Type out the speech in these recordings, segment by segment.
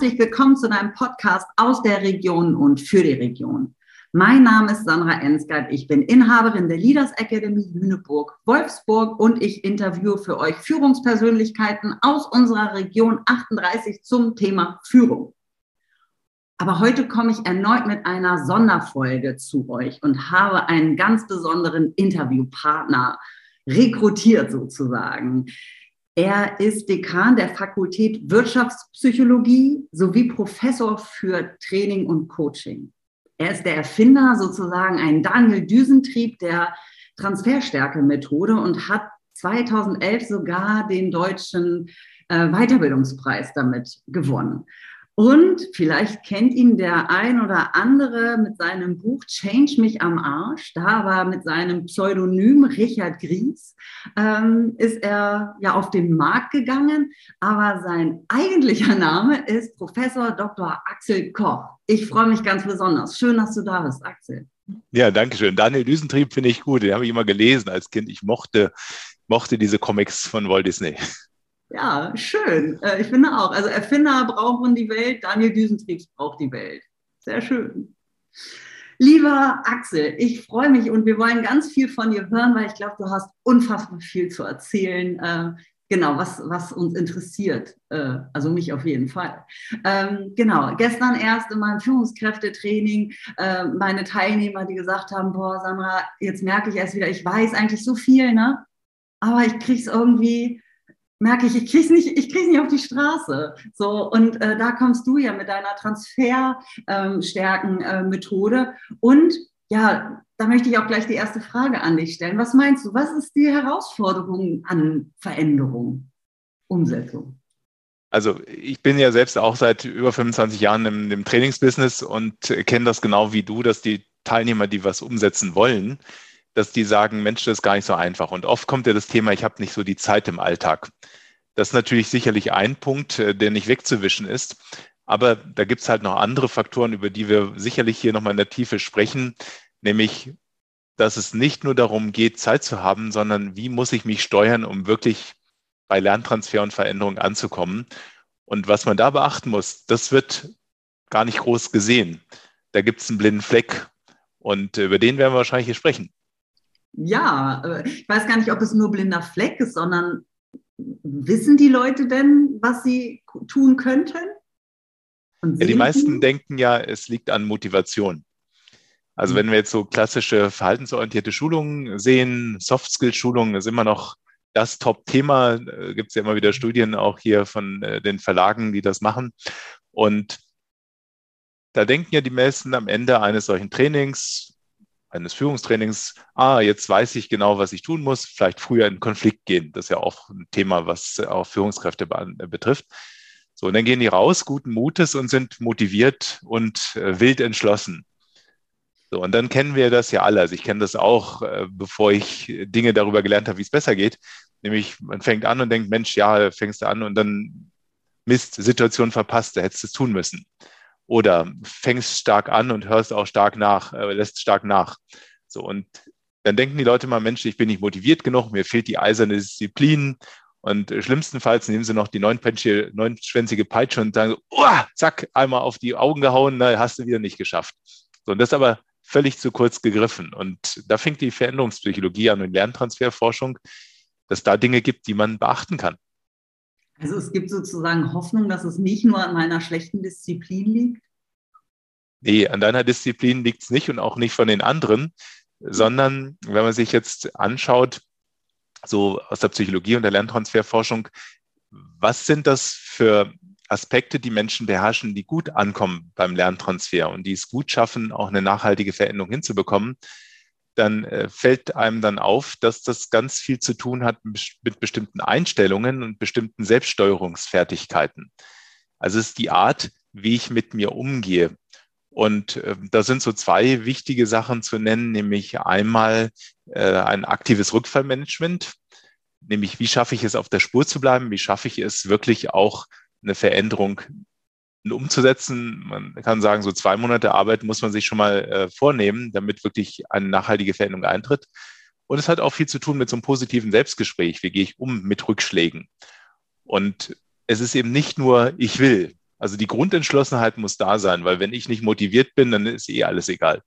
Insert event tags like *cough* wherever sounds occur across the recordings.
herzlich willkommen zu deinem Podcast aus der Region und für die Region. Mein Name ist Sandra Ensgard. Ich bin Inhaberin der Leaders Academy Lüneburg, Wolfsburg und ich interviewe für euch Führungspersönlichkeiten aus unserer Region 38 zum Thema Führung. Aber heute komme ich erneut mit einer Sonderfolge zu euch und habe einen ganz besonderen Interviewpartner rekrutiert sozusagen. Er ist Dekan der Fakultät Wirtschaftspsychologie sowie Professor für Training und Coaching. Er ist der Erfinder sozusagen ein Daniel Düsentrieb der Transferstärke-Methode und hat 2011 sogar den deutschen äh, Weiterbildungspreis damit gewonnen. Und vielleicht kennt ihn der ein oder andere mit seinem Buch Change mich am Arsch. Da war mit seinem Pseudonym Richard Gries, ähm, ist er ja auf den Markt gegangen. Aber sein eigentlicher Name ist Professor Dr. Axel Koch. Ich freue mich ganz besonders. Schön, dass du da bist, Axel. Ja, danke schön. Daniel Düsentrieb finde ich gut. Den habe ich immer gelesen als Kind. Ich mochte, mochte diese Comics von Walt Disney. Ja, schön. Äh, ich finde auch. Also Erfinder brauchen die Welt, Daniel Düsentriebs braucht die Welt. Sehr schön. Lieber Axel, ich freue mich und wir wollen ganz viel von dir hören, weil ich glaube, du hast unfassbar viel zu erzählen. Äh, genau, was, was uns interessiert. Äh, also mich auf jeden Fall. Ähm, genau, gestern erst in meinem Führungskräftetraining meine Teilnehmer, die gesagt haben, boah, Sandra, jetzt merke ich erst wieder, ich weiß eigentlich so viel, ne? Aber ich kriege es irgendwie merke ich, ich krieg's nicht, ich krieg's nicht auf die Straße. So und äh, da kommst du ja mit deiner Transferstärken-Methode ähm, äh, und ja, da möchte ich auch gleich die erste Frage an dich stellen. Was meinst du? Was ist die Herausforderung an Veränderung, Umsetzung? Also ich bin ja selbst auch seit über 25 Jahren im, im Trainingsbusiness und kenne das genau wie du, dass die Teilnehmer, die was umsetzen wollen, dass die sagen, Mensch, das ist gar nicht so einfach. Und oft kommt ja das Thema, ich habe nicht so die Zeit im Alltag. Das ist natürlich sicherlich ein Punkt, äh, der nicht wegzuwischen ist. Aber da gibt es halt noch andere Faktoren, über die wir sicherlich hier nochmal in der Tiefe sprechen, nämlich, dass es nicht nur darum geht, Zeit zu haben, sondern wie muss ich mich steuern, um wirklich bei Lerntransfer und Veränderung anzukommen. Und was man da beachten muss, das wird gar nicht groß gesehen. Da gibt es einen blinden Fleck und äh, über den werden wir wahrscheinlich hier sprechen. Ja, äh, ich weiß gar nicht, ob es nur blinder Fleck ist, sondern wissen die Leute denn, was sie tun könnten? Ja, die meisten denken ja, es liegt an Motivation. Also wenn wir jetzt so klassische verhaltensorientierte Schulungen sehen, Soft-Skill-Schulungen ist immer noch das Top-Thema. Äh, Gibt es ja immer wieder Studien auch hier von äh, den Verlagen, die das machen. Und da denken ja die meisten am Ende eines solchen Trainings, eines Führungstrainings, ah, jetzt weiß ich genau, was ich tun muss, vielleicht früher in Konflikt gehen. Das ist ja auch ein Thema, was auch Führungskräfte äh, betrifft. So, und dann gehen die raus, guten Mutes und sind motiviert und äh, wild entschlossen. So, und dann kennen wir das ja alle. Also ich kenne das auch, äh, bevor ich Dinge darüber gelernt habe, wie es besser geht. Nämlich, man fängt an und denkt, Mensch, ja, fängst du an und dann Mist, Situation verpasst, da hättest du es tun müssen. Oder fängst stark an und hörst auch stark nach, äh, lässt stark nach. So, und dann denken die Leute mal, Mensch, ich bin nicht motiviert genug, mir fehlt die eiserne Disziplin. Und schlimmstenfalls nehmen sie noch die neunschwänzige Peitsche und sagen, oh, zack, einmal auf die Augen gehauen, na, hast du wieder nicht geschafft. So, und das ist aber völlig zu kurz gegriffen. Und da fängt die Veränderungspsychologie an und Lerntransferforschung, dass da Dinge gibt, die man beachten kann. Also es gibt sozusagen Hoffnung, dass es nicht nur an meiner schlechten Disziplin liegt? Nee, an deiner Disziplin liegt es nicht und auch nicht von den anderen, sondern wenn man sich jetzt anschaut, so aus der Psychologie und der Lerntransferforschung, was sind das für Aspekte, die Menschen beherrschen, die gut ankommen beim Lerntransfer und die es gut schaffen, auch eine nachhaltige Veränderung hinzubekommen? Dann äh, fällt einem dann auf, dass das ganz viel zu tun hat mit bestimmten Einstellungen und bestimmten Selbststeuerungsfertigkeiten. Also es ist die Art, wie ich mit mir umgehe. Und äh, da sind so zwei wichtige Sachen zu nennen, nämlich einmal äh, ein aktives Rückfallmanagement, nämlich wie schaffe ich es auf der Spur zu bleiben, wie schaffe ich es wirklich auch eine Veränderung umzusetzen. Man kann sagen, so zwei Monate Arbeit muss man sich schon mal äh, vornehmen, damit wirklich eine nachhaltige Veränderung eintritt. Und es hat auch viel zu tun mit so einem positiven Selbstgespräch. Wie gehe ich um mit Rückschlägen? Und es ist eben nicht nur, ich will. Also die Grundentschlossenheit muss da sein, weil wenn ich nicht motiviert bin, dann ist eh alles egal.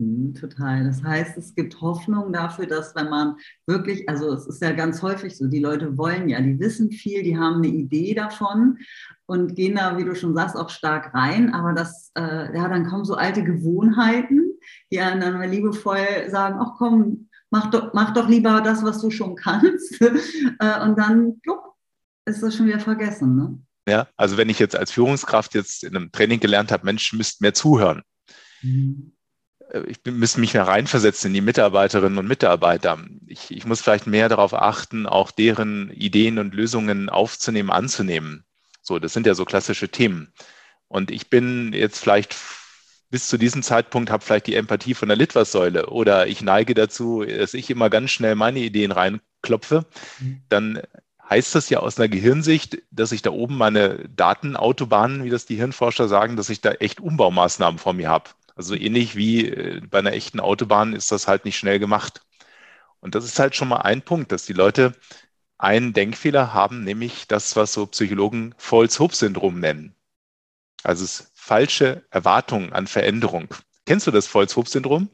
Hm, total. Das heißt, es gibt Hoffnung dafür, dass wenn man wirklich, also es ist ja ganz häufig so, die Leute wollen ja, die wissen viel, die haben eine Idee davon und gehen da, wie du schon sagst, auch stark rein. Aber das, äh, ja, dann kommen so alte Gewohnheiten, die dann mal liebevoll sagen, ach komm, mach doch, mach doch lieber das, was du schon kannst. *laughs* äh, und dann, plupp, ist das schon wieder vergessen. Ne? Ja, also wenn ich jetzt als Führungskraft jetzt in einem Training gelernt habe, Mensch, müsst mehr zuhören. Mhm ich müsste mich mehr reinversetzen in die Mitarbeiterinnen und Mitarbeiter. Ich, ich muss vielleicht mehr darauf achten, auch deren Ideen und Lösungen aufzunehmen, anzunehmen. So, das sind ja so klassische Themen. Und ich bin jetzt vielleicht bis zu diesem Zeitpunkt habe vielleicht die Empathie von der Litwas-Säule oder ich neige dazu, dass ich immer ganz schnell meine Ideen reinklopfe, mhm. dann heißt das ja aus einer Gehirnsicht, dass ich da oben meine Datenautobahnen, wie das die Hirnforscher sagen, dass ich da echt Umbaumaßnahmen vor mir habe. Also ähnlich wie äh, bei einer echten Autobahn ist das halt nicht schnell gemacht. Und das ist halt schon mal ein Punkt, dass die Leute einen Denkfehler haben, nämlich das, was so Psychologen False-Hope-Syndrom nennen. Also es falsche Erwartungen an Veränderung. Kennst du das False-Hope-Syndrom?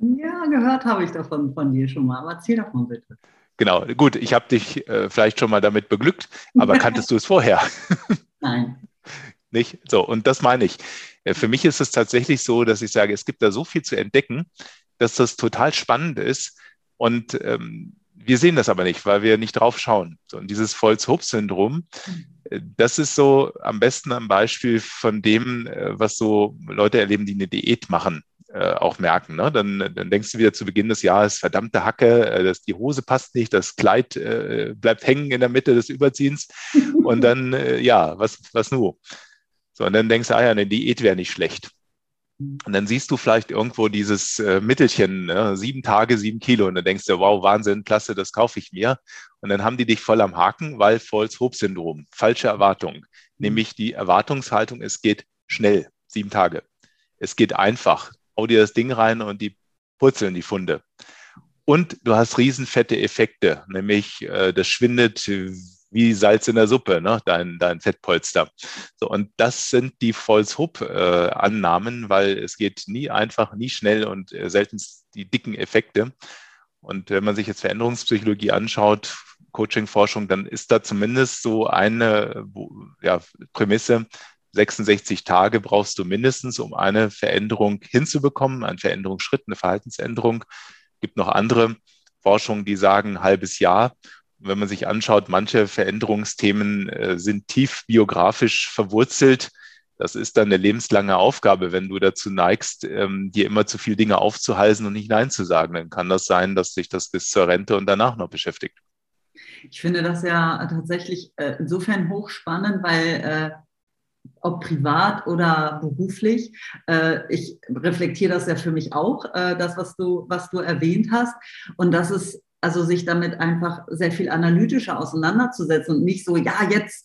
Ja, gehört habe ich davon von dir schon mal, aber erzähl davon bitte. Genau, gut, ich habe dich äh, vielleicht schon mal damit beglückt, aber kanntest du es vorher? *laughs* Nein. Nicht? So, und das meine ich. Äh, für mich ist es tatsächlich so, dass ich sage, es gibt da so viel zu entdecken, dass das total spannend ist. Und ähm, wir sehen das aber nicht, weil wir nicht drauf schauen. Und dieses Volz-Hope-Syndrom, äh, das ist so am besten ein Beispiel von dem, äh, was so Leute erleben, die eine Diät machen, auch merken. Ne? Dann, dann denkst du wieder zu Beginn des Jahres, verdammte Hacke, äh, das, die Hose passt nicht, das Kleid bleibt hängen in der Mitte des Überziehens. Und dann, ja, was, was nur? So, und dann denkst du, ah ja, eine Diät wäre nicht schlecht. Mhm. Und dann siehst du vielleicht irgendwo dieses äh, Mittelchen, ne? sieben Tage, sieben Kilo. Und dann denkst du, wow, Wahnsinn, klasse, das kaufe ich mir. Und dann haben die dich voll am Haken, weil False-Hope-Syndrom, falsche Erwartung. Mhm. Nämlich die Erwartungshaltung, es geht schnell, sieben Tage. Es geht einfach. Hau dir das Ding rein und die purzeln die Funde. Und du hast riesenfette Effekte, nämlich äh, das schwindet wie Salz in der Suppe, ne? dein, dein Fettpolster. So, und das sind die False-Hope-Annahmen, weil es geht nie einfach, nie schnell und äh, selten die dicken Effekte. Und wenn man sich jetzt Veränderungspsychologie anschaut, Coaching-Forschung, dann ist da zumindest so eine ja, Prämisse, 66 Tage brauchst du mindestens, um eine Veränderung hinzubekommen, einen Veränderungsschritt, eine Verhaltensänderung. Es gibt noch andere Forschungen, die sagen ein halbes Jahr wenn man sich anschaut, manche Veränderungsthemen äh, sind tief biografisch verwurzelt. Das ist dann eine lebenslange Aufgabe, wenn du dazu neigst, ähm, dir immer zu viele Dinge aufzuhalsen und nicht Nein zu sagen. Dann kann das sein, dass sich das bis zur Rente und danach noch beschäftigt. Ich finde das ja tatsächlich äh, insofern hochspannend, weil äh, ob privat oder beruflich. Äh, ich reflektiere das ja für mich auch, äh, das, was du, was du erwähnt hast. Und das ist also sich damit einfach sehr viel analytischer auseinanderzusetzen und nicht so, ja, jetzt,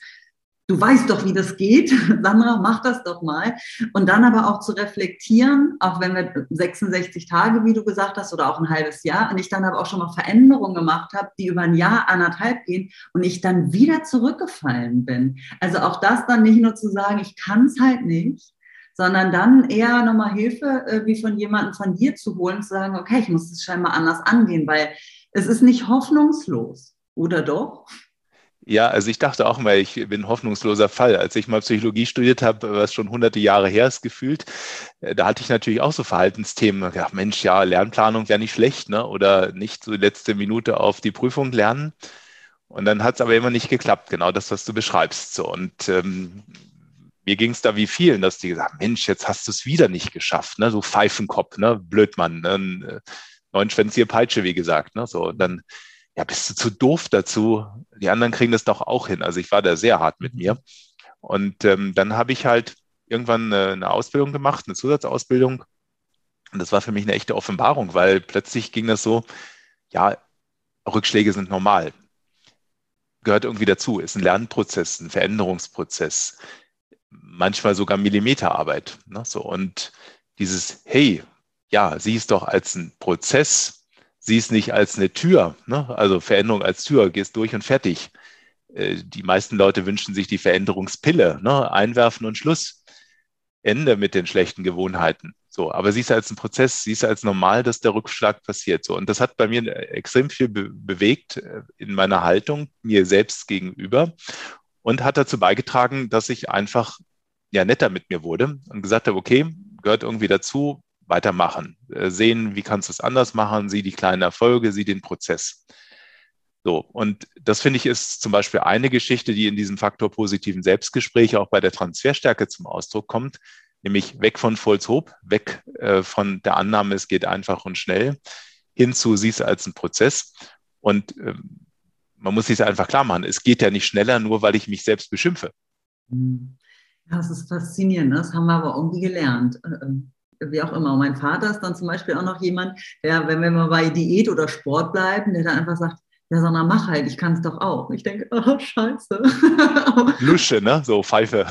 du weißt doch, wie das geht, *laughs* Sandra, mach das doch mal. Und dann aber auch zu reflektieren, auch wenn wir 66 Tage, wie du gesagt hast, oder auch ein halbes Jahr, und ich dann aber auch schon mal Veränderungen gemacht habe, die über ein Jahr, anderthalb gehen und ich dann wieder zurückgefallen bin. Also auch das dann nicht nur zu sagen, ich kann es halt nicht, sondern dann eher nochmal Hilfe äh, wie von jemandem von dir zu holen, zu sagen, okay, ich muss das scheinbar anders angehen, weil es ist nicht hoffnungslos, oder doch? Ja, also ich dachte auch mal, ich bin ein hoffnungsloser Fall. Als ich mal Psychologie studiert habe, was schon hunderte Jahre her ist gefühlt, äh, da hatte ich natürlich auch so Verhaltensthemen. Ja, Mensch, ja, Lernplanung wäre nicht schlecht, ne? Oder nicht so letzte Minute auf die Prüfung lernen. Und dann hat es aber immer nicht geklappt, genau das, was du beschreibst. So. Und ähm, mir ging es da wie vielen, dass die gesagt haben, Mensch, jetzt hast du es wieder nicht geschafft, ne? So Pfeifenkopf, ne? Blödmann. Ne? Neunschwänzige Peitsche, wie gesagt. Ne? So, und dann, ja, bist du zu doof dazu. Die anderen kriegen das doch auch hin. Also ich war da sehr hart mit mir. Und ähm, dann habe ich halt irgendwann eine, eine Ausbildung gemacht, eine Zusatzausbildung. Und das war für mich eine echte Offenbarung, weil plötzlich ging das so, ja, Rückschläge sind normal. Gehört irgendwie dazu, ist ein Lernprozess, ein Veränderungsprozess, manchmal sogar Millimeterarbeit. Ne? So, und dieses, hey, ja, sieh es doch als einen Prozess, sieh es nicht als eine Tür, ne? also Veränderung als Tür, gehst durch und fertig. äh, die meisten Leute wünschen sich die Veränderungspille, ne? einwerfen und Schluss. Ende mit den schlechten Gewohnheiten. So, aber siehst du als ein Prozess, siehst du als normal, dass der Rückschlag passiert. So, und das hat bei mir extrem viel be bewegt äh, in meiner Haltung mir selbst gegenüber und hat dazu beigetragen, dass ich einfach ja netter mit mir wurde und gesagt habe, okay, gehört irgendwie dazu, weitermachen, äh, sehen, wie kannst du es anders machen, sieh die kleinen Erfolge, sieh den Prozess. So, und das finde ich ist zum Beispiel eine Geschichte, die in diesem Faktor positiven Selbstgespräch auch bei der Transferstärke zum Ausdruck kommt, nämlich weg von Volkshob, weg äh, von der Annahme, es geht einfach und schnell, hin zu siehst als ein Prozess. Und ähm, man muss sich einfach klar machen, es geht ja nicht schneller, nur weil ich mich selbst beschimpfe. Ja, das ist faszinierend, ne? das haben wir aber irgendwie gelernt. Wie auch immer. Und mein Vater ist dann zum Beispiel auch noch jemand, der, wenn wir mal bei Diät oder Sport bleiben, der dann einfach sagt, ja, sondern mach halt, ich kann es doch auch. Ich denke, oh, scheiße. *laughs* Lusche, ne? So Pfeife.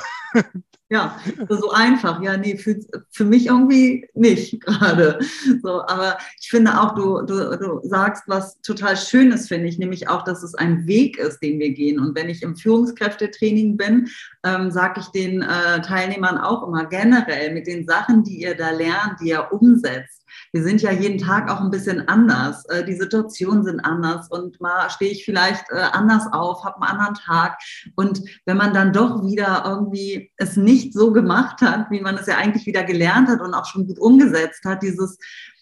Ja, so einfach. Ja, nee, für, für mich irgendwie nicht *laughs* gerade. So, aber ich finde auch, du, du, du sagst was total Schönes, finde ich, nämlich auch, dass es ein Weg ist, den wir gehen. Und wenn ich im Führungskräftetraining bin, ähm, sage ich den äh, Teilnehmern auch immer generell mit den Sachen, die ihr da lernt, die ihr umsetzt wir sind ja jeden Tag auch ein bisschen anders. Äh, die Situationen sind anders und mal stehe ich vielleicht äh, anders auf, habe einen anderen Tag. Und wenn man dann doch wieder irgendwie es nicht so gemacht hat, wie man es ja eigentlich wieder gelernt hat und auch schon gut umgesetzt hat, dieses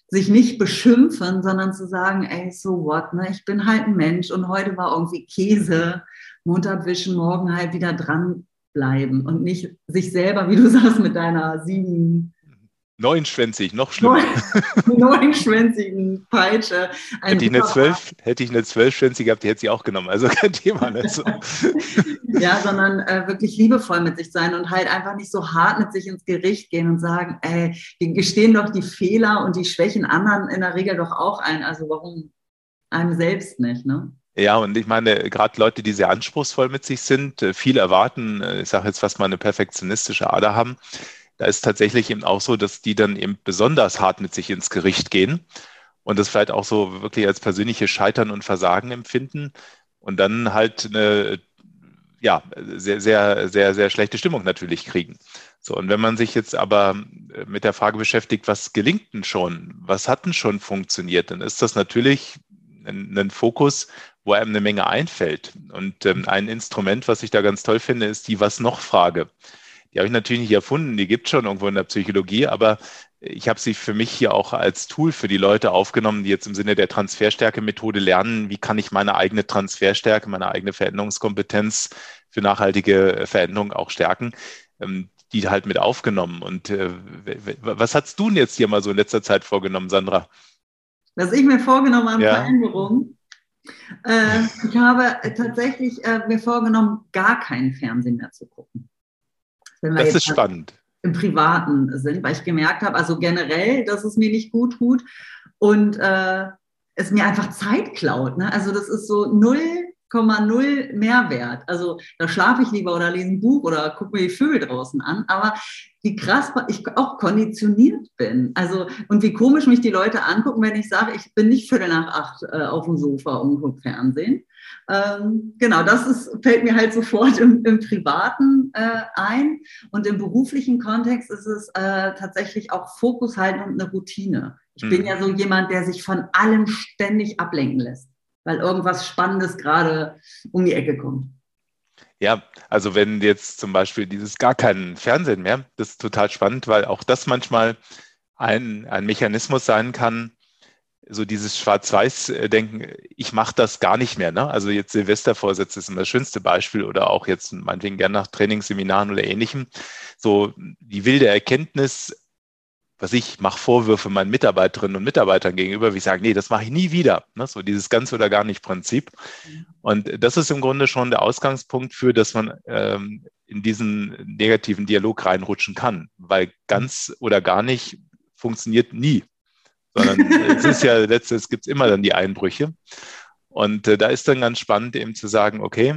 sich nicht beschimpfen, sondern zu sagen, ey, so what, ne? ich bin halt ein Mensch und heute war irgendwie Käse, Mund abwischen, morgen halt wieder dranbleiben und nicht sich selber, wie du sagst, mit deiner sieben Neunschwänzig, noch schlimmer. Neunschwänzigen *laughs* Peitsche. Hätte ich, eine zwölf, hätte ich eine zwölfschwänzige gehabt, die hätte sie auch genommen. Also kein Thema. Also. *laughs* ja, sondern äh, wirklich liebevoll mit sich sein und halt einfach nicht so hart mit sich ins Gericht gehen und sagen, ey, wir gestehen doch die Fehler und die Schwächen anderen in der Regel doch auch ein. Also warum einem selbst nicht, ne? Ja, und ich meine, gerade Leute, die sehr anspruchsvoll mit sich sind, äh, viel erwarten, äh, ich sage jetzt fast mal eine perfektionistische Ader haben, da ist tatsächlich eben auch so, dass die dann eben besonders hart mit sich ins Gericht gehen und das vielleicht auch so wirklich als persönliches Scheitern und Versagen empfinden und dann halt eine ja, sehr, sehr, sehr, sehr schlechte Stimmung natürlich kriegen. So, und wenn man sich jetzt aber mit der Frage beschäftigt, was gelingt denn schon? Was hat denn schon funktioniert? Dann ist das natürlich ein, ein Fokus, wo einem eine Menge einfällt. Und ähm, ein Instrument, was ich da ganz toll finde, ist die Was noch Frage. Die habe ich natürlich nicht erfunden, die gibt es schon irgendwo in der Psychologie, aber ich habe sie für mich hier auch als Tool für die Leute aufgenommen, die jetzt im Sinne der Transferstärke-Methode lernen, wie kann ich meine eigene Transferstärke, meine eigene Veränderungskompetenz für nachhaltige Veränderung auch stärken. Ähm, die halt mit aufgenommen. Und äh, was hast du denn jetzt hier mal so in letzter Zeit vorgenommen, Sandra? Was ich mir vorgenommen habe, ja. Veränderung. Äh, ich habe tatsächlich äh, mir vorgenommen, gar keinen Fernsehen mehr zu gucken. Wenn wir das ist spannend. Im Privaten sind, weil ich gemerkt habe, also generell, dass es mir nicht gut tut und äh, es mir einfach Zeit klaut. Ne? Also das ist so 0,0 Mehrwert. Also da schlafe ich lieber oder lese ein Buch oder gucke mir die Vögel draußen an. Aber wie krass ich auch konditioniert bin. Also und wie komisch mich die Leute angucken, wenn ich sage, ich bin nicht Viertel nach acht äh, auf dem Sofa und gucke Fernsehen. Ähm, genau, das ist, fällt mir halt sofort im, im Privaten äh, ein. Und im beruflichen Kontext ist es äh, tatsächlich auch Fokus halten und eine Routine. Ich mhm. bin ja so jemand, der sich von allem ständig ablenken lässt, weil irgendwas Spannendes gerade um die Ecke kommt. Ja, also wenn jetzt zum Beispiel dieses gar kein Fernsehen mehr, das ist total spannend, weil auch das manchmal ein, ein Mechanismus sein kann, so dieses Schwarz-Weiß-Denken, ich mache das gar nicht mehr. Ne? Also jetzt Silvestervorsätze ist immer das schönste Beispiel oder auch jetzt meinetwegen gerne nach Trainingsseminaren oder ähnlichem. So die wilde Erkenntnis, was ich mache Vorwürfe meinen Mitarbeiterinnen und Mitarbeitern gegenüber, wie ich sage, nee, das mache ich nie wieder. Ne? So dieses ganz oder gar nicht Prinzip. Und das ist im Grunde schon der Ausgangspunkt für, dass man ähm, in diesen negativen Dialog reinrutschen kann, weil ganz oder gar nicht funktioniert nie sondern *laughs* es ist ja letztes gibt es immer dann die Einbrüche. Und äh, da ist dann ganz spannend eben zu sagen, okay,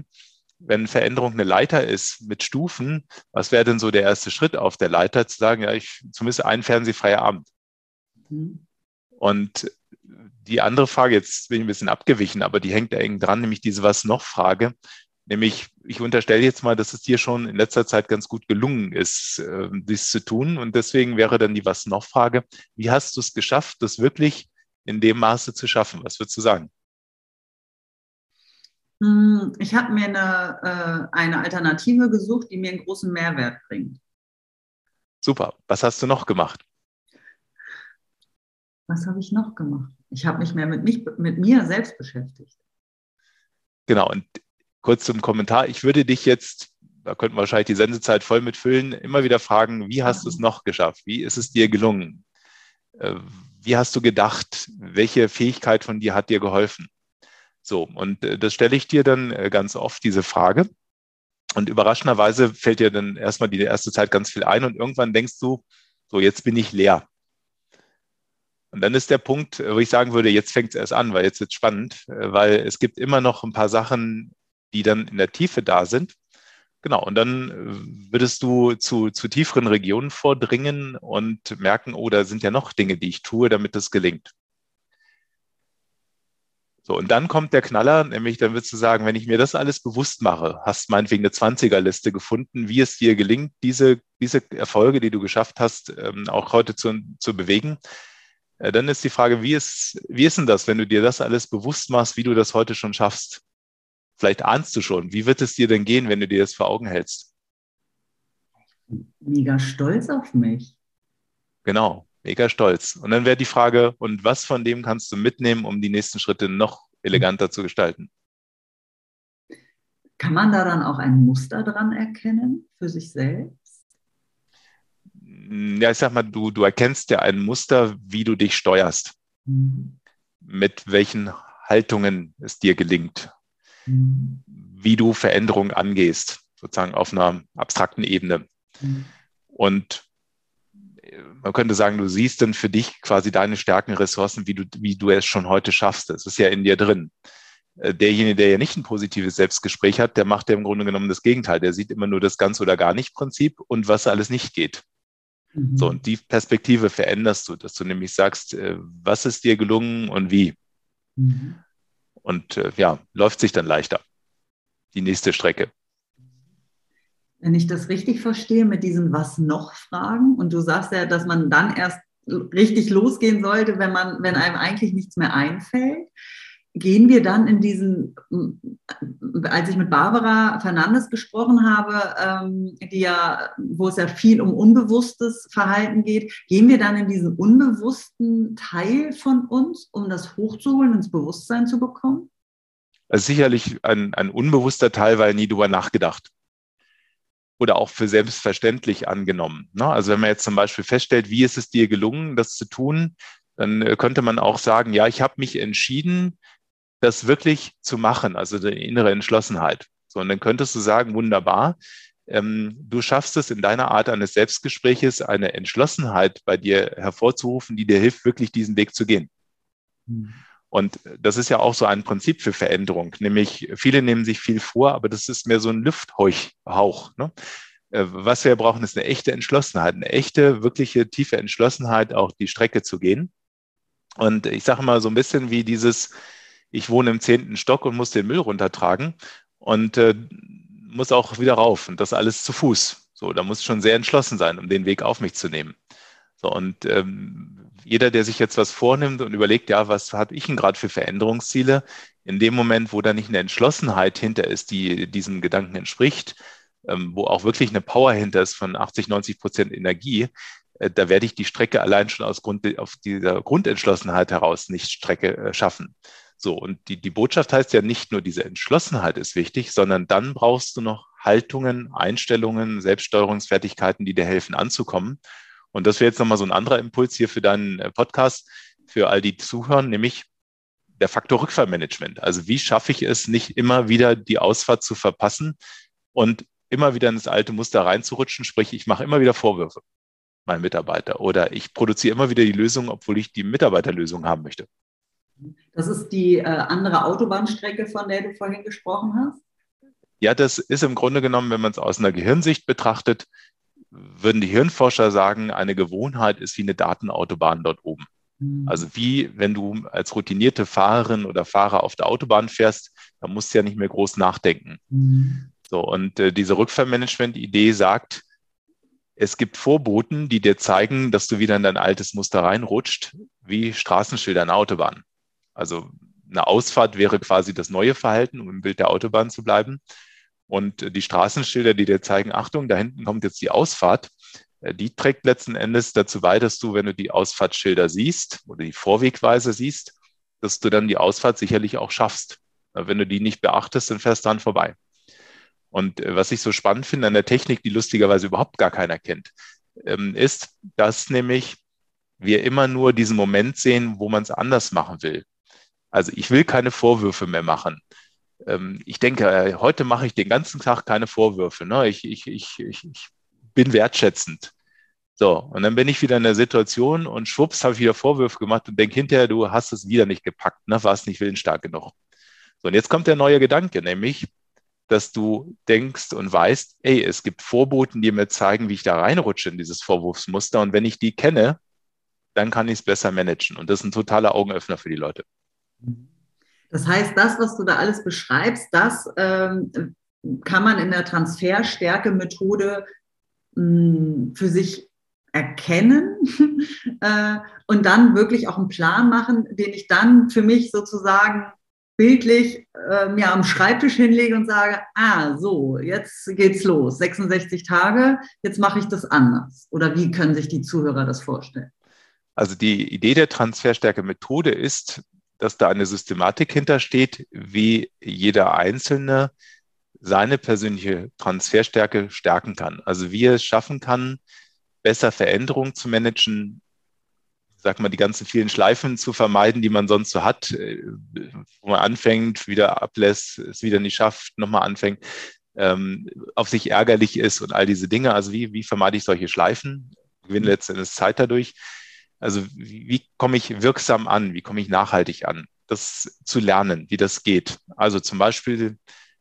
wenn Veränderung eine Leiter ist mit Stufen, was wäre denn so der erste Schritt auf der Leiter, zu sagen, ja, ich zumindest einen fernsehfreier Abend. Mhm. Und die andere Frage, jetzt bin ich ein bisschen abgewichen, aber die hängt da eng dran, nämlich diese Was noch Frage. Nämlich, ich unterstelle jetzt mal, dass es dir schon in letzter Zeit ganz gut gelungen ist, äh, dies zu tun. Und deswegen wäre dann die Was noch Frage, wie hast du es geschafft, das wirklich in dem Maße zu schaffen? Was würdest du sagen? Hm, ich habe mir eine, äh, eine Alternative gesucht, die mir einen großen Mehrwert bringt. Super. Was hast du noch gemacht? Was habe ich noch gemacht? Ich habe mich mehr mit, mich, mit mir selbst beschäftigt. Genau. Und kurz zum Kommentar. Ich würde dich jetzt, da könnten wir wahrscheinlich die Sendezeit voll mitfüllen, immer wieder fragen, wie hast du es noch geschafft? Wie ist es dir gelungen? Äh, wie hast du gedacht? Welche Fähigkeit von dir hat dir geholfen? So, und äh, das stelle ich dir dann äh, ganz oft, diese Frage. Und überraschenderweise fällt dir dann erstmal die erste Zeit ganz viel ein und irgendwann denkst du, so jetzt bin ich leer. Und dann ist der Punkt, wo ich sagen würde, jetzt fängt es erst an, weil jetzt wird es spannend, weil es gibt immer noch ein paar Sachen, die dann in der Tiefe da sind. Genau, und dann äh, würdest du zu, zu tieferen Regionen vordringen und merken, oh, da sind ja noch Dinge, die ich tue, damit das gelingt. So, und dann kommt der Knaller, nämlich dann würdest du sagen, wenn ich mir das alles bewusst mache, hast meinetwegen eine 20er-Liste gefunden, wie es dir gelingt, diese, diese Erfolge, die du geschafft hast, ähm, auch heute zu, zu bewegen. Äh, dann ist die Frage, wie ist, wie ist denn das, wenn du dir das alles bewusst machst, wie du das heute schon schaffst? Vielleicht ahnst du schon, wie wird es dir denn gehen, wenn du dir das vor Augen hältst? Mega stolz auf mich. Genau, mega stolz. Und dann wäre die Frage, und was von dem kannst du mitnehmen, um die nächsten Schritte noch eleganter zu gestalten? Kann man da dann auch ein Muster dran erkennen für sich selbst? Ja, ich sag mal, du, du erkennst ja ein Muster, wie du dich steuerst. Mhm. Mit welchen Haltungen es dir gelingt wie du Veränderungen angehst, sozusagen auf einer abstrakten Ebene. Mhm. Und man könnte sagen, du siehst dann für dich quasi deine Stärken, Ressourcen, wie du, wie du es schon heute schaffst. Das ist ja in dir drin. Äh, derjenige, der ja nicht ein positives Selbstgespräch hat, der macht ja im Grunde genommen das Gegenteil. Der sieht immer nur das Ganz- oder Gar-nicht-Prinzip und was alles nicht geht. Mhm. So, und die Perspektive veränderst du, dass du nämlich sagst, äh, was ist dir gelungen und wie. Mhm und äh, ja, läuft sich dann leichter. Die nächste Strecke. Wenn ich das richtig verstehe mit diesen Was noch Fragen? Und du sagst ja, dass man dann erst richtig losgehen sollte, wenn man, wenn einem eigentlich nichts mehr einfällt. Gehen wir dann in diesen, als ich mit Barbara Fernandes gesprochen habe, ähm, die ja, wo es ja viel um unbewusstes Verhalten geht, gehen wir dann in diesen unbewussten Teil von uns, um das hochzuholen, ins Bewusstsein zu bekommen? Also sicherlich ein, ein unbewusster Teil, weil nie drüber nachgedacht oder auch für selbstverständlich angenommen. Ne? Also wenn man jetzt zum Beispiel feststellt, wie ist es dir gelungen, das zu tun, dann äh, könnte man auch sagen, ja, ich habe mich entschieden, das wirklich zu machen, also die innere Entschlossenheit. So, und dann könntest du sagen, wunderbar, ähm, du schaffst es in deiner Art eines Selbstgespräches, eine Entschlossenheit bei dir hervorzurufen, die dir hilft, wirklich diesen Weg zu gehen. Mhm. Und das ist ja auch so ein Prinzip für Veränderung, nämlich viele nehmen sich viel vor, aber das ist mehr so ein Lufthauch. Ne? Äh, was wir brauchen, ist eine echte Entschlossenheit, eine echte, wirkliche tiefe Entschlossenheit, auch die Strecke zu gehen. Und ich sage mal so ein bisschen wie dieses, ich wohne im zehnten Stock und muss den Müll runtertragen und äh, muss auch wieder rauf und das alles zu Fuß. So, da muss ich schon sehr entschlossen sein, um den Weg auf mich zu nehmen. So, und ähm, jeder, der sich jetzt was vornimmt und überlegt, ja, was habe ich denn gerade für Veränderungsziele, in dem Moment, wo da nicht eine Entschlossenheit hinter ist, die diesem Gedanken entspricht, ähm, wo auch wirklich eine Power hinter ist von 80, 90 Prozent Energie, äh, da werde ich die Strecke allein schon aus Grund, auf dieser Grundentschlossenheit heraus nicht Strecke äh, schaffen. So, und die, die Botschaft heißt ja nicht nur diese Entschlossenheit ist wichtig, sondern dann brauchst du noch Haltungen, Einstellungen, Selbststeuerungsfertigkeiten, die dir helfen anzukommen. Und das wäre jetzt nochmal so ein anderer Impuls hier für deinen äh, Podcast, für all die zuhören, nämlich der Faktor Rückfallmanagement. Also wie schaffe ich es, nicht immer wieder die Ausfahrt zu verpassen und immer wieder in das alte Muster reinzurutschen, sprich, ich mache immer wieder Vorwürfe meinen Mitarbeiter oder ich produziere immer wieder die Lösung, obwohl ich die Mitarbeiterlösung haben möchte. Das ist die äh, andere Autobahnstrecke, von der du vorhin gesprochen hast? Ja, das ist im Grunde genommen, wenn man es aus einer Gehirnsicht betrachtet, würden die Hirnforscher sagen, eine Gewohnheit ist wie eine Datenautobahn dort oben. Mhm. Also wie wenn du als routinierte Fahrerin oder Fahrer auf der Autobahn fährst, Da musst du ja nicht mehr groß nachdenken. Mhm. So, und äh, diese Rückfallmanagement-Idee sagt, es gibt Vorboten, die dir zeigen, dass du wieder in dein altes Muster reinrutscht, wie Straßenschilder an Autobahn. Also eine Ausfahrt wäre quasi das neue Verhalten, um im Bild der Autobahn zu bleiben. Und die Straßenschilder, die dir zeigen, Achtung, da hinten kommt jetzt die Ausfahrt, äh, die trägt letzten Endes dazu bei, dass du, wenn du die Ausfahrtsschilder siehst oder die Vorwegweise siehst, dass du dann die Ausfahrt sicherlich auch schaffst. Wenn du die nicht beachtest, dann fährst du dran vorbei. Und äh, was ich so spannend finde an der Technik, die lustigerweise überhaupt gar keiner kennt, ähm, ist, dass nämlich wir immer nur diesen Moment sehen, wo man es anders machen will. Also ich will keine Vorwürfe mehr machen. Ähm, ich denke, äh, heute mache ich den ganzen Tag keine Vorwürfe. Ne? Ich, ich, ich, ich bin wertschätzend. So, und dann bin ich wieder in der Situation und schwupps habe ich wieder Vorwürfe gemacht und denke hinterher, du hast es wieder nicht gepackt, ne? warst nicht willensstark genug. So, und jetzt kommt der neue Gedanke, nämlich, dass du denkst und weißt, ey, es gibt Vorboten, die mir zeigen, wie ich da reinrutsche in dieses Vorwurfsmuster. Und wenn ich die kenne, dann kann ich es besser managen. Und das ist ein totaler Augenöffner für die Leute. Das heißt, das, was du da alles beschreibst, das ähm, kann man in der Transferstärke-Methode hm, für sich erkennen *laughs* äh, und dann wirklich auch einen Plan machen, den ich dann für mich sozusagen bildlich äh, mir am Schreibtisch hinlege und sage, ah, so, jetzt geht's los, 66 Tage, jetzt mache ich das anders. Oder wie können sich die Zuhörer das vorstellen? Also die Idee der Transferstärke-Methode ist, dass da eine Systematik hintersteht, wie jeder Einzelne seine persönliche Transferstärke stärken kann. Also wie er es schaffen kann, besser Veränderungen zu managen, sag mal, die ganzen vielen Schleifen zu vermeiden, die man sonst so hat, äh, wo man anfängt, wieder ablässt, es wieder nicht schafft, nochmal anfängt, ähm, auf sich ärgerlich ist und all diese Dinge. Also wie, wie vermeide ich solche Schleifen? Gewinne letztendlich Zeit dadurch. Also wie, wie komme ich wirksam an? Wie komme ich nachhaltig an? Das zu lernen, wie das geht. Also zum Beispiel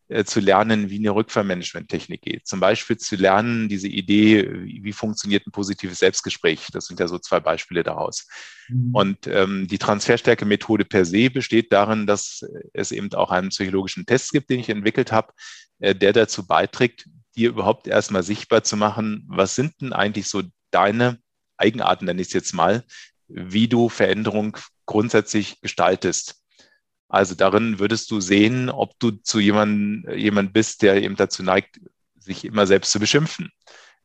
äh, zu lernen, wie eine Rückfallmanagement-Technik geht. Zum Beispiel zu lernen, diese Idee, wie, wie, funktioniert ein positives Selbstgespräch. Das sind ja so zwei Beispiele daraus. Mhm. Und ähm, die Transferstärke-Methode per se besteht darin, dass es eben auch einen psychologischen Test gibt, den ich entwickelt habe, äh, der dazu beiträgt, dir überhaupt erstmal sichtbar zu machen, was sind denn eigentlich so deine Eigenarten, nenne ich es jetzt mal, wie du Veränderung grundsätzlich gestaltest. Also darin würdest du sehen, ob du zu jemandem jemand bist, der eben dazu neigt, sich immer selbst zu beschimpfen.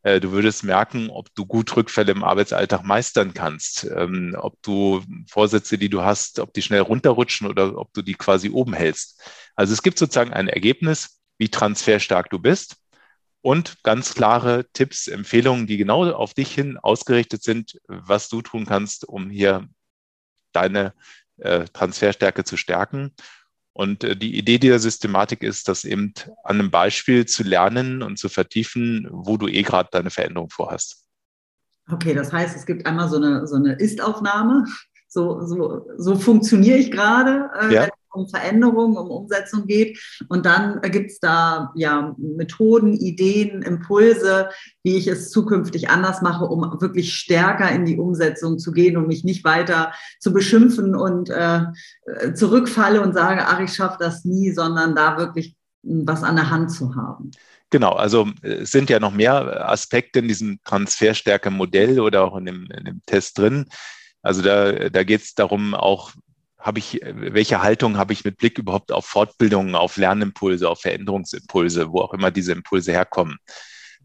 Äh, du würdest merken, ob du gut Rückfälle im Arbeitsalltag meistern kannst, ähm, ob du Vorsätze, die du hast, ob die schnell runterrutschen oder ob du die quasi oben hältst. Also es gibt sozusagen ein Ergebnis, wie transferstark du bist und ganz klare Tipps, Empfehlungen, die genau auf dich hin ausgerichtet sind, was du tun kannst, um hier deine äh, Transferstärke zu stärken. Und äh, die Idee dieser Systematik ist, das eben an einem Beispiel zu lernen und zu vertiefen, wo du eh gerade deine Veränderung vorhast. Okay, das heißt, es gibt einmal so eine, so eine Ist-Aufnahme. So, so, so funktioniere ich gerade, äh, ja um Veränderung, um Umsetzung geht. Und dann gibt es da ja Methoden, Ideen, Impulse, wie ich es zukünftig anders mache, um wirklich stärker in die Umsetzung zu gehen und mich nicht weiter zu beschimpfen und äh, zurückfalle und sage, ach, ich schaffe das nie, sondern da wirklich was an der Hand zu haben. Genau, also es sind ja noch mehr Aspekte in diesem Transferstärke-Modell oder auch in dem, in dem Test drin. Also da, da geht es darum, auch habe ich, welche Haltung habe ich mit Blick überhaupt auf Fortbildungen, auf Lernimpulse, auf Veränderungsimpulse, wo auch immer diese Impulse herkommen.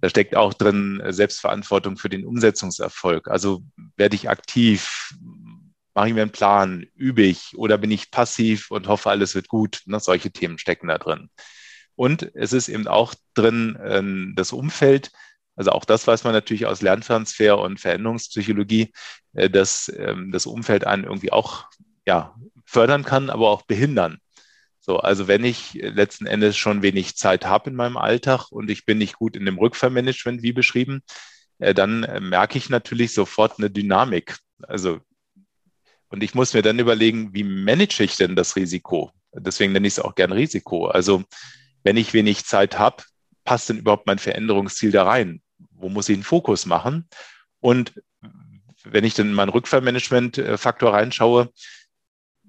Da steckt auch drin Selbstverantwortung für den Umsetzungserfolg. Also werde ich aktiv, mache ich mir einen Plan, übe ich oder bin ich passiv und hoffe, alles wird gut. Ne, solche Themen stecken da drin. Und es ist eben auch drin äh, das Umfeld. Also auch das weiß man natürlich aus Lerntransfer und Veränderungspsychologie, äh, dass ähm, das Umfeld einen irgendwie auch ja, fördern kann, aber auch behindern. So, also wenn ich letzten Endes schon wenig Zeit habe in meinem Alltag und ich bin nicht gut in dem Rückfallmanagement, wie beschrieben, äh, dann äh, merke ich natürlich sofort eine Dynamik. Also, und ich muss mir dann überlegen, wie manage ich denn das Risiko? Deswegen nenne ich es auch gern Risiko. Also, wenn ich wenig Zeit habe, passt denn überhaupt mein Veränderungsziel da rein? Wo muss ich einen Fokus machen? Und wenn ich dann in meinen Rückfallmanagement-Faktor reinschaue,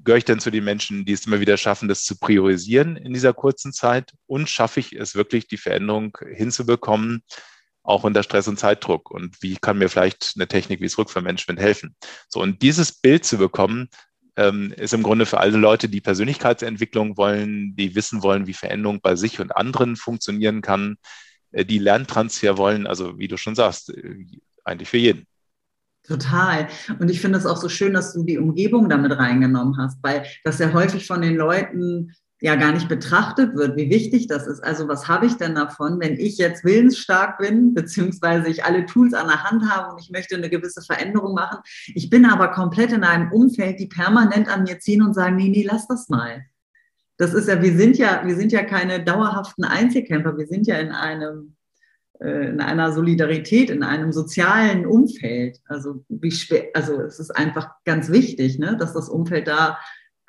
gehöre ich denn zu den Menschen, die es immer wieder schaffen, das zu priorisieren in dieser kurzen Zeit? Und schaffe ich es wirklich, die Veränderung hinzubekommen, auch unter Stress und Zeitdruck? Und wie kann mir vielleicht eine Technik wie das Rückvermanagement helfen? So, und dieses Bild zu bekommen, ähm, ist im Grunde für alle Leute, die Persönlichkeitsentwicklung wollen, die wissen wollen, wie Veränderung bei sich und anderen funktionieren kann, äh, die Lerntransfer wollen, also wie du schon sagst, äh, eigentlich für jeden. Total. Und ich finde es auch so schön, dass du die Umgebung damit reingenommen hast, weil das ja häufig von den Leuten ja gar nicht betrachtet wird, wie wichtig das ist. Also was habe ich denn davon, wenn ich jetzt willensstark bin, beziehungsweise ich alle Tools an der Hand habe und ich möchte eine gewisse Veränderung machen. Ich bin aber komplett in einem Umfeld, die permanent an mir ziehen und sagen, nee, nee, lass das mal. Das ist ja, wir sind ja, wir sind ja keine dauerhaften Einzelkämpfer, wir sind ja in einem in einer Solidarität, in einem sozialen Umfeld. Also wie schwer, also es ist einfach ganz wichtig, ne, dass das Umfeld da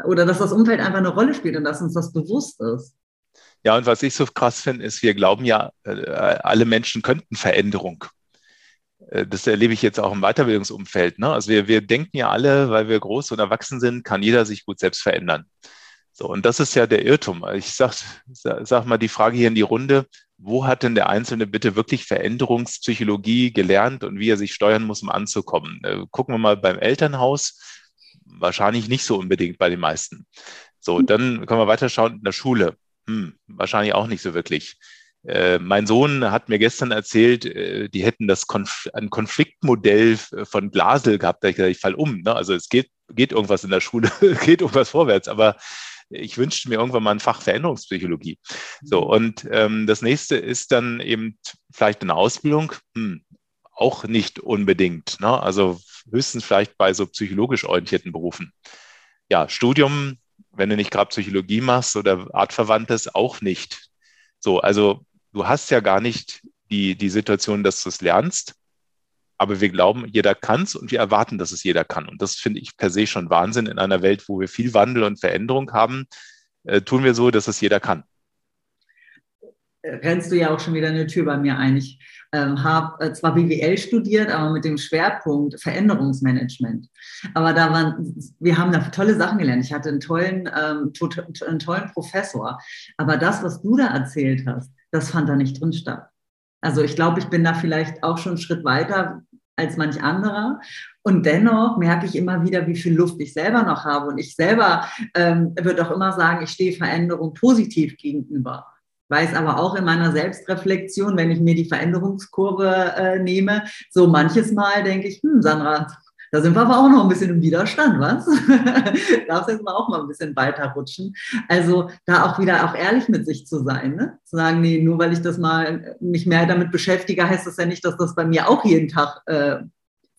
oder dass das Umfeld einfach eine Rolle spielt und dass uns das bewusst ist. Ja, und was ich so krass finde, ist, wir glauben ja, äh, alle Menschen könnten Veränderung. Äh, das erlebe ich jetzt auch im Weiterbildungsumfeld. Ne? Also wir, wir denken ja alle, weil wir groß und erwachsen sind, kann jeder sich gut selbst verändern. So, und das ist ja der Irrtum. Ich sag, sag mal die Frage hier in die Runde, wo hat denn der Einzelne bitte wirklich Veränderungspsychologie gelernt und wie er sich steuern muss, um anzukommen? Äh, gucken wir mal beim Elternhaus wahrscheinlich nicht so unbedingt bei den meisten. So, dann können wir weiterschauen in der Schule. Hm, wahrscheinlich auch nicht so wirklich. Äh, mein Sohn hat mir gestern erzählt, äh, die hätten das Konf ein Konfliktmodell von Glasel gehabt. Da ich gesagt, ich fall um. Ne? Also es geht, geht irgendwas in der Schule, *laughs* geht irgendwas vorwärts, aber ich wünschte mir irgendwann mal ein Fach Veränderungspsychologie. So, mhm. und ähm, das nächste ist dann eben vielleicht eine Ausbildung. Hm, auch nicht unbedingt. Ne? Also höchstens vielleicht bei so psychologisch orientierten Berufen. Ja, Studium, wenn du nicht gerade Psychologie machst oder Artverwandtes, auch nicht. So, also du hast ja gar nicht die, die Situation, dass du es lernst, aber wir glauben, jeder kann es und wir erwarten, dass es jeder kann. Und das finde ich per se schon Wahnsinn in einer Welt, wo wir viel Wandel und Veränderung haben, äh, tun wir so, dass es jeder kann rennst du ja auch schon wieder eine Tür bei mir ein. Ich ähm, habe äh, zwar BWL studiert, aber mit dem Schwerpunkt Veränderungsmanagement. Aber da waren, wir haben da tolle Sachen gelernt. Ich hatte einen tollen, ähm, einen tollen Professor. Aber das, was du da erzählt hast, das fand da nicht drin statt. Also ich glaube, ich bin da vielleicht auch schon einen Schritt weiter als manch anderer. Und dennoch merke ich immer wieder, wie viel Luft ich selber noch habe. Und ich selber ähm, würde auch immer sagen, ich stehe Veränderung positiv gegenüber weiß aber auch in meiner Selbstreflexion, wenn ich mir die Veränderungskurve äh, nehme, so manches Mal denke ich, hm, Sandra, da sind wir aber auch noch ein bisschen im Widerstand, was? *laughs* Darfst jetzt mal auch mal ein bisschen weiterrutschen. Also da auch wieder auch ehrlich mit sich zu sein, ne? Zu sagen, nee, nur weil ich das mal mich mehr damit beschäftige, heißt das ja nicht, dass das bei mir auch jeden Tag äh,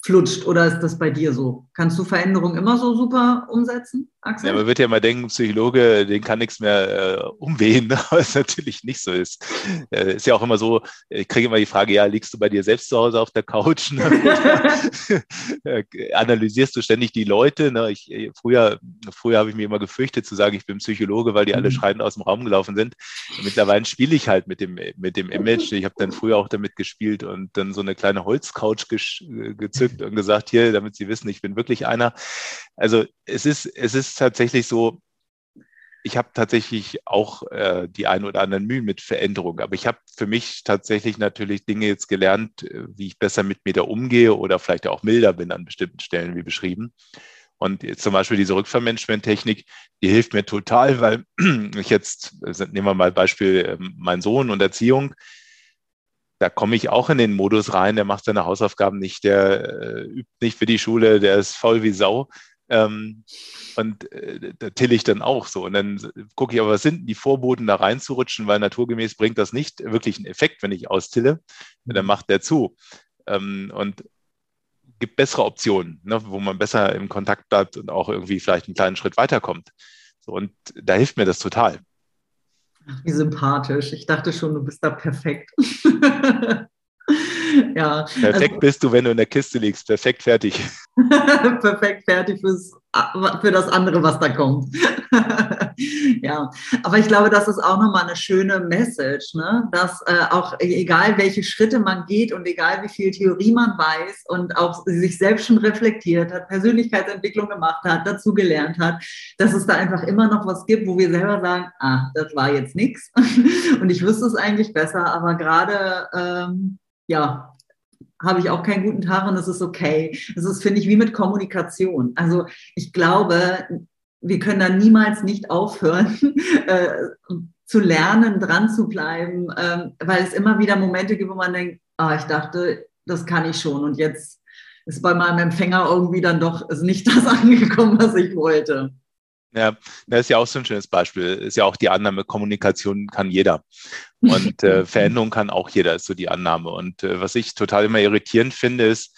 flutscht oder ist das bei dir so? Kannst du Veränderungen immer so super umsetzen, Axel? Ja, man wird ja mal denken, Psychologe, den kann nichts mehr äh, umwehen, *laughs* was natürlich nicht so ist. Äh, ist ja auch immer so, ich kriege immer die Frage, ja, liegst du bei dir selbst zu Hause auf der Couch? Ne? Äh, *laughs* *laughs* analysierst du ständig die Leute? Ne? Ich, äh, früher früher habe ich mir immer gefürchtet zu sagen, ich bin Psychologe, weil die alle mhm. schreiend aus dem Raum gelaufen sind. Mittlerweile spiele ich halt mit dem, mit dem Image. Ich habe dann früher auch damit gespielt und dann so eine kleine Holzcouch gezückt gezückt und gesagt, hier, damit Sie wissen, ich bin wirklich einer. Also es ist, es ist tatsächlich so, ich habe tatsächlich auch äh, die ein oder anderen Mühen mit Veränderung, aber ich habe für mich tatsächlich natürlich Dinge jetzt gelernt, äh, wie ich besser mit mir da umgehe oder vielleicht auch milder bin an bestimmten Stellen, wie beschrieben. Und jetzt zum Beispiel diese Rückvermanagement-Technik, die hilft mir total, weil *clears throat* ich jetzt, äh, nehmen wir mal Beispiel ähm, mein Sohn und Erziehung, da komme ich auch in den Modus rein, der macht seine Hausaufgaben nicht, der äh, übt nicht für die Schule, der ist faul wie Sau. Ähm, und äh, da till ich dann auch so. Und dann gucke ich aber, was sind die Vorboten, da reinzurutschen, weil naturgemäß bringt das nicht wirklich einen Effekt, wenn ich austille. Dann macht der zu. Ähm, und gibt bessere Optionen, ne, wo man besser im Kontakt bleibt und auch irgendwie vielleicht einen kleinen Schritt weiterkommt. So, und da hilft mir das total. Wie sympathisch. Ich dachte schon, du bist da perfekt. *laughs* ja, perfekt also, bist du, wenn du in der Kiste liegst. Perfekt fertig. *laughs* perfekt fertig fürs, für das andere, was da kommt. *laughs* *laughs* ja, aber ich glaube, das ist auch nochmal eine schöne Message, ne? dass äh, auch egal welche Schritte man geht und egal wie viel Theorie man weiß und auch sich selbst schon reflektiert hat, Persönlichkeitsentwicklung gemacht hat, dazu gelernt hat, dass es da einfach immer noch was gibt, wo wir selber sagen, ah, das war jetzt nichts *laughs* und ich wüsste es eigentlich besser, aber gerade, ähm, ja, habe ich auch keinen guten Tag und es ist okay. Das ist, finde ich, wie mit Kommunikation. Also ich glaube, wir können da niemals nicht aufhören, *laughs* äh, zu lernen, dran zu bleiben, äh, weil es immer wieder Momente gibt, wo man denkt, ah, ich dachte, das kann ich schon und jetzt ist bei meinem Empfänger irgendwie dann doch nicht *laughs* das angekommen, was ich wollte. Ja, das ist ja auch so ein schönes Beispiel. Ist ja auch die Annahme, Kommunikation kann jeder. Und äh, *laughs* Veränderung kann auch jeder, ist so die Annahme. Und äh, was ich total immer irritierend finde, ist,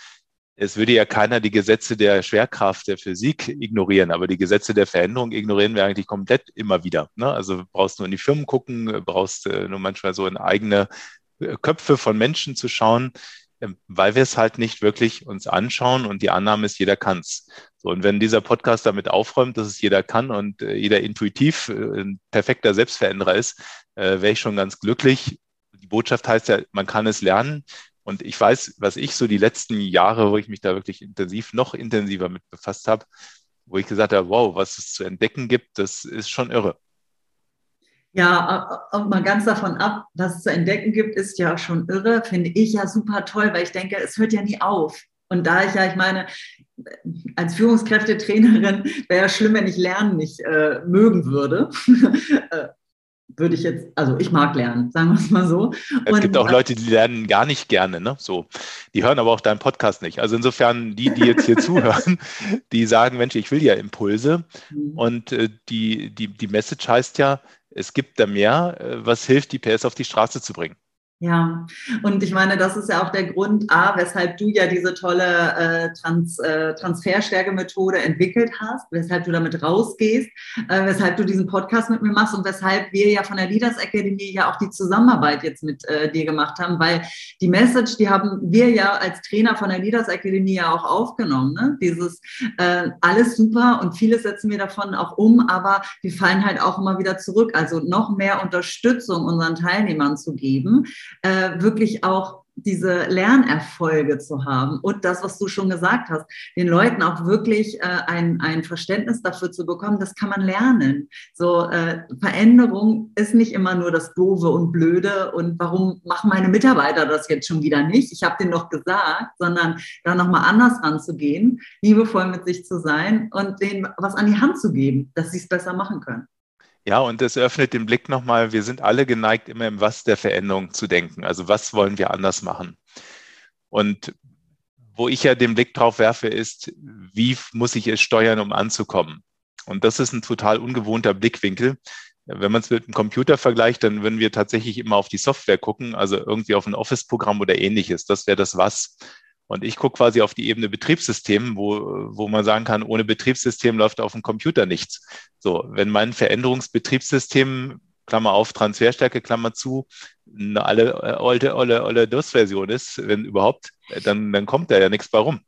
es würde ja keiner die Gesetze der Schwerkraft, der Physik ignorieren, aber die Gesetze der Veränderung ignorieren wir eigentlich komplett immer wieder. Ne? Also brauchst nur in die Firmen gucken, brauchst äh, nur manchmal so in eigene äh, Köpfe von Menschen zu schauen, ähm, weil wir es halt nicht wirklich uns anschauen und die Annahme ist, jeder kann's. So, und wenn dieser Podcast damit aufräumt, dass es jeder kann und äh, jeder intuitiv ein perfekter Selbstveränderer ist, wäre ich schon ganz glücklich. Die Botschaft heißt ja, man kann es lernen. Und ich weiß, was ich so die letzten Jahre, wo ich mich da wirklich intensiv, noch intensiver mit befasst habe, wo ich gesagt habe, wow, was es zu entdecken gibt, das ist schon irre. Ja, und mal ganz davon ab, was es zu entdecken gibt, ist ja schon irre, finde ich ja super toll, weil ich denke, es hört ja nie auf. Und da ich ja, ich meine, als Führungskräftetrainerin wäre ja schlimm, wenn ich Lernen nicht äh, mögen würde. *laughs* Würde ich jetzt, also ich mag lernen, sagen wir es mal so. Es und, gibt auch Leute, die lernen gar nicht gerne, ne? So. Die hören aber auch deinen Podcast nicht. Also insofern, die, die jetzt hier *laughs* zuhören, die sagen, Mensch, ich will ja Impulse. Mhm. Und äh, die, die, die Message heißt ja, es gibt da mehr, äh, was hilft, die PS auf die Straße zu bringen. Ja, und ich meine, das ist ja auch der Grund, A, weshalb du ja diese tolle äh, Trans, äh, Transferstärke-Methode entwickelt hast, weshalb du damit rausgehst, äh, weshalb du diesen Podcast mit mir machst und weshalb wir ja von der Leaders Academy ja auch die Zusammenarbeit jetzt mit äh, dir gemacht haben, weil die Message, die haben wir ja als Trainer von der Leaders Academy ja auch aufgenommen. Ne? Dieses äh, alles super und vieles setzen wir davon auch um, aber wir fallen halt auch immer wieder zurück. Also noch mehr Unterstützung unseren Teilnehmern zu geben äh, wirklich auch diese Lernerfolge zu haben und das, was du schon gesagt hast, den Leuten auch wirklich äh, ein, ein Verständnis dafür zu bekommen, das kann man lernen. So äh, Veränderung ist nicht immer nur das Doofe und Blöde und warum machen meine Mitarbeiter das jetzt schon wieder nicht? Ich habe denen doch gesagt, sondern da nochmal anders ranzugehen, liebevoll mit sich zu sein und denen was an die Hand zu geben, dass sie es besser machen können. Ja, und es öffnet den Blick nochmal, wir sind alle geneigt, immer im Was der Veränderung zu denken. Also was wollen wir anders machen? Und wo ich ja den Blick drauf werfe, ist, wie muss ich es steuern, um anzukommen? Und das ist ein total ungewohnter Blickwinkel. Wenn man es mit einem Computer vergleicht, dann würden wir tatsächlich immer auf die Software gucken, also irgendwie auf ein Office-Programm oder ähnliches. Das wäre das Was. Und ich gucke quasi auf die Ebene Betriebssystem, wo, wo man sagen kann, ohne Betriebssystem läuft auf dem Computer nichts. So, wenn mein Veränderungsbetriebssystem, Klammer auf, Transferstärke, Klammer zu, eine alle, äh, alte, olle, olle DOS-Version ist, wenn überhaupt, dann, dann kommt da ja nichts bei rum.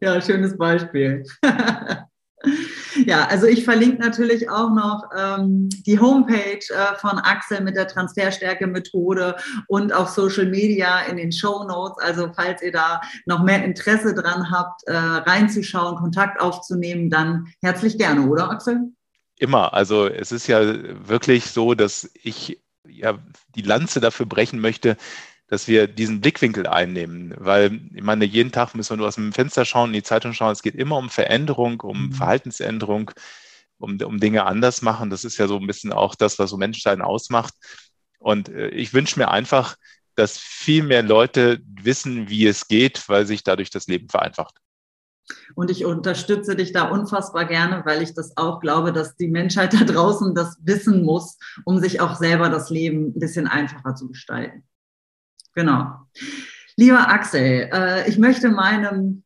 Ja, schönes Beispiel. *laughs* Ja, also ich verlinke natürlich auch noch ähm, die Homepage äh, von Axel mit der Transferstärke-Methode und auch Social Media in den Show Notes. Also falls ihr da noch mehr Interesse dran habt, äh, reinzuschauen, Kontakt aufzunehmen, dann herzlich gerne, oder Axel? Immer. Also es ist ja wirklich so, dass ich ja die Lanze dafür brechen möchte, dass wir diesen Blickwinkel einnehmen, weil ich meine, jeden Tag müssen wir nur aus dem Fenster schauen, in die Zeitung schauen. Es geht immer um Veränderung, um mhm. Verhaltensänderung, um, um Dinge anders machen. Das ist ja so ein bisschen auch das, was so Menschsein ausmacht. Und äh, ich wünsche mir einfach, dass viel mehr Leute wissen, wie es geht, weil sich dadurch das Leben vereinfacht. Und ich unterstütze dich da unfassbar gerne, weil ich das auch glaube, dass die Menschheit da draußen das wissen muss, um sich auch selber das Leben ein bisschen einfacher zu gestalten. Genau. Lieber Axel, äh, ich möchte meinem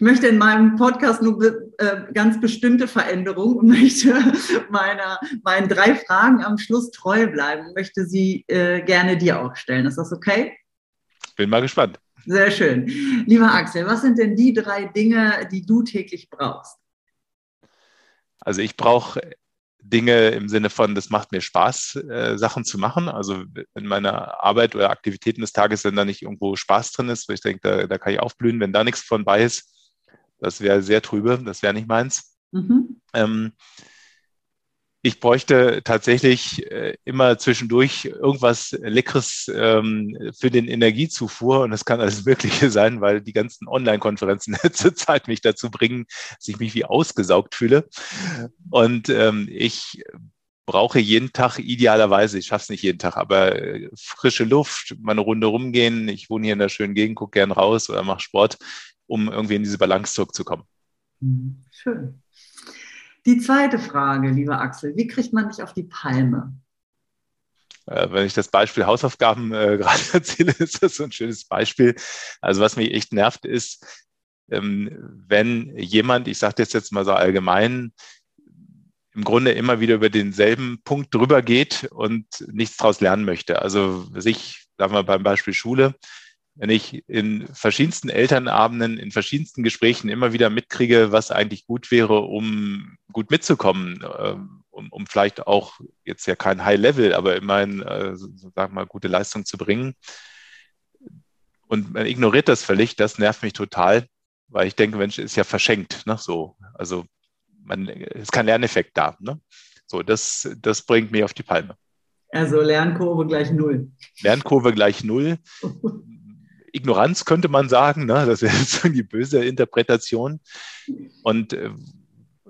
ich möchte in meinem Podcast nur äh, ganz bestimmte Veränderungen und *laughs* möchte meiner, meinen drei Fragen am Schluss treu bleiben und möchte sie äh, gerne dir auch stellen. Ist das okay? Bin mal gespannt. Sehr schön. Lieber Axel, was sind denn die drei Dinge, die du täglich brauchst? Also ich brauche Dinge im Sinne von, das macht mir Spaß, äh, Sachen zu machen. Also wenn meine Arbeit oder Aktivitäten des Tages, wenn da nicht irgendwo Spaß drin ist, weil ich denke, da, da kann ich aufblühen, wenn da nichts von bei ist, das wäre sehr trübe, das wäre nicht meins. Mhm. Ähm, ich bräuchte tatsächlich äh, immer zwischendurch irgendwas Leckeres ähm, für den Energiezufuhr und das kann alles *laughs* Mögliche sein, weil die ganzen Online-Konferenzen *laughs* zurzeit mich dazu bringen, dass ich mich wie ausgesaugt fühle. Und ähm, ich brauche jeden Tag idealerweise, ich schaffe es nicht jeden Tag, aber äh, frische Luft, mal eine Runde rumgehen. Ich wohne hier in der schönen Gegend, gucke gern raus oder mache Sport, um irgendwie in diese Balance zurückzukommen. Mhm. Schön. Die zweite Frage, lieber Axel, wie kriegt man dich auf die Palme? Äh, wenn ich das Beispiel Hausaufgaben äh, *laughs* gerade erzähle, ist das so ein schönes Beispiel. Also was mich echt nervt, ist, ähm, wenn jemand, ich sage das jetzt mal so allgemein, im Grunde immer wieder über denselben Punkt drüber geht und nichts daraus lernen möchte. Also sich, sagen wir beim Beispiel Schule, wenn ich in verschiedensten Elternabenden, in verschiedensten Gesprächen immer wieder mitkriege, was eigentlich gut wäre, um gut mitzukommen, ähm, um, um vielleicht auch jetzt ja kein High Level, aber immerhin, äh, sag mal, gute Leistung zu bringen. Und man ignoriert das völlig, das nervt mich total, weil ich denke, Mensch, ist ja verschenkt, ne? So, also man ist kein Lerneffekt da, ne? So, das, das bringt mich auf die Palme. Also Lernkurve gleich null. Lernkurve gleich null. *laughs* Ignoranz könnte man sagen, ne? das *laughs* so die böse Interpretation. Und äh,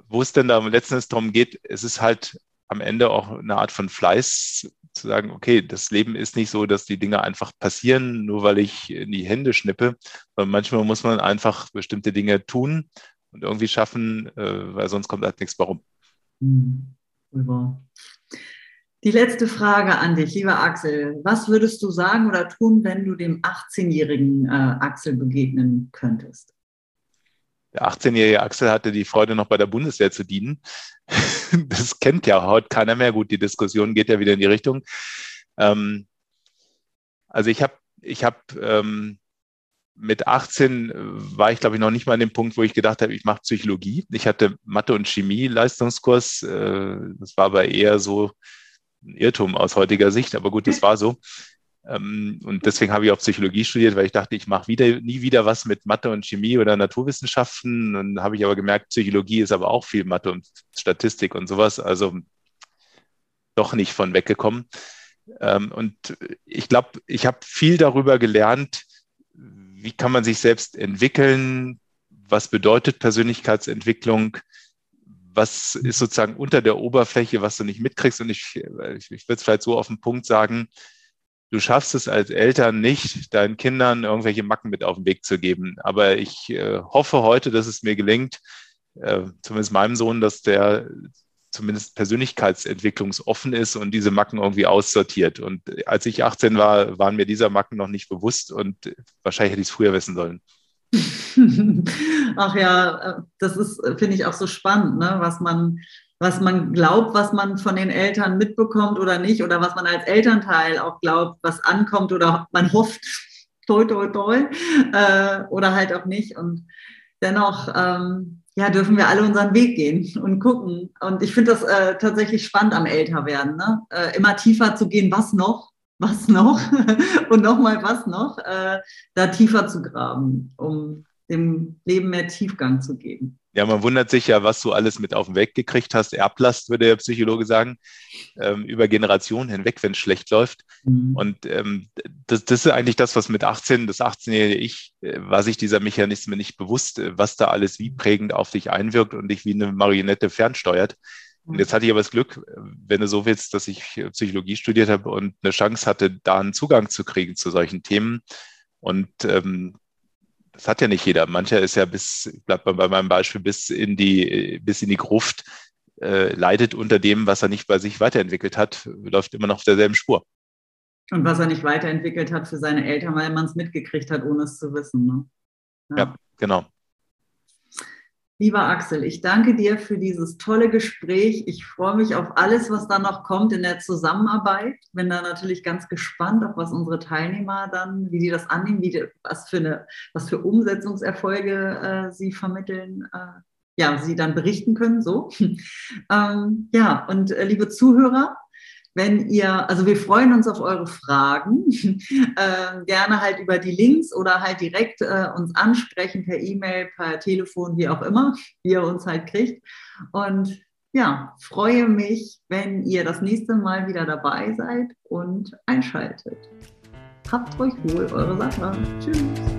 wo es denn da letztendlich darum geht, es ist halt am Ende auch eine Art von Fleiß zu sagen, okay, das Leben ist nicht so, dass die Dinge einfach passieren, nur weil ich in die Hände schnippe, sondern manchmal muss man einfach bestimmte Dinge tun und irgendwie schaffen, äh, weil sonst kommt halt nichts warum. Mhm. Die letzte Frage an dich, lieber Axel. Was würdest du sagen oder tun, wenn du dem 18-jährigen äh, Axel begegnen könntest? Der 18-jährige Axel hatte die Freude, noch bei der Bundeswehr zu dienen. *laughs* Das kennt ja heute keiner mehr. Gut, die Diskussion geht ja wieder in die Richtung. Ähm, also ich habe ich hab, ähm, mit 18 war ich, glaube ich, noch nicht mal an dem Punkt, wo ich gedacht habe, ich mache Psychologie. Ich hatte Mathe- und Chemie-Leistungskurs. Äh, das war aber eher so ein Irrtum aus heutiger Sicht, aber gut, das war so. Ähm, und deswegen habe ich auch Psychologie studiert, weil ich dachte, ich mache wieder, nie wieder was mit Mathe und Chemie oder Naturwissenschaften. Dann habe ich aber gemerkt, Psychologie ist aber auch viel Mathe und Statistik und sowas. Also doch nicht von weggekommen. Ähm, und ich glaube, ich habe viel darüber gelernt, wie kann man sich selbst entwickeln, was bedeutet Persönlichkeitsentwicklung, was ist sozusagen unter der Oberfläche, was du nicht mitkriegst. Und ich, ich, ich würde es vielleicht so auf den Punkt sagen, du schaffst es als Eltern nicht, deinen Kindern irgendwelche Macken mit auf den Weg zu geben. Aber ich äh, hoffe heute, dass es mir gelingt, äh, zumindest meinem Sohn, dass der zumindest persönlichkeitsentwicklungsoffen ist und diese Macken irgendwie aussortiert. Und als ich 18 war, waren mir dieser Macken noch nicht bewusst und wahrscheinlich hätte ich es früher wissen sollen. *laughs* Ach ja, das ist, finde ich, auch so spannend, ne? was man, was man glaubt, was man von den Eltern mitbekommt oder nicht, oder was man als Elternteil auch glaubt, was ankommt oder man hofft, *laughs* toi, toi, toi, äh, oder halt auch nicht. Und dennoch, ähm, ja, dürfen wir alle unseren Weg gehen und gucken. Und ich finde das äh, tatsächlich spannend am Älterwerden, ne? Äh, immer tiefer zu gehen, was noch, was noch *laughs* und nochmal was noch, äh, da tiefer zu graben, um dem Leben mehr Tiefgang zu geben. Ja, man wundert sich ja, was du alles mit auf den Weg gekriegt hast. Erblast, würde der Psychologe sagen, ähm, über Generationen hinweg, wenn es schlecht läuft. Mhm. Und ähm, das, das, ist eigentlich das, was mit 18, das 18-jährige Ich, äh, war sich dieser Mechanismus nicht bewusst, äh, was da alles wie prägend auf dich einwirkt und dich wie eine Marionette fernsteuert. Und jetzt hatte ich aber das Glück, wenn du so willst, dass ich Psychologie studiert habe und eine Chance hatte, da einen Zugang zu kriegen zu solchen Themen. Und ähm, das hat ja nicht jeder. Mancher ist ja bis, bleibt bei meinem Beispiel, bis in die, bis in die Gruft, äh, leidet unter dem, was er nicht bei sich weiterentwickelt hat, läuft immer noch auf derselben Spur. Und was er nicht weiterentwickelt hat für seine Eltern, weil man es mitgekriegt hat, ohne es zu wissen. Ne? Ja. ja, genau. Lieber Axel, ich danke dir für dieses tolle Gespräch. Ich freue mich auf alles, was da noch kommt in der Zusammenarbeit. Bin da natürlich ganz gespannt, auf was unsere Teilnehmer dann, wie die das annehmen, wie die, was, für eine, was für Umsetzungserfolge äh, sie vermitteln äh, ja, Sie dann berichten können. So. *laughs* ähm, ja, und äh, liebe Zuhörer, wenn ihr, also wir freuen uns auf eure Fragen, *laughs* äh, gerne halt über die Links oder halt direkt äh, uns ansprechen per E-Mail, per Telefon, wie auch immer, wie ihr uns halt kriegt. Und ja, freue mich, wenn ihr das nächste Mal wieder dabei seid und einschaltet. Habt euch wohl, eure Sache. Tschüss.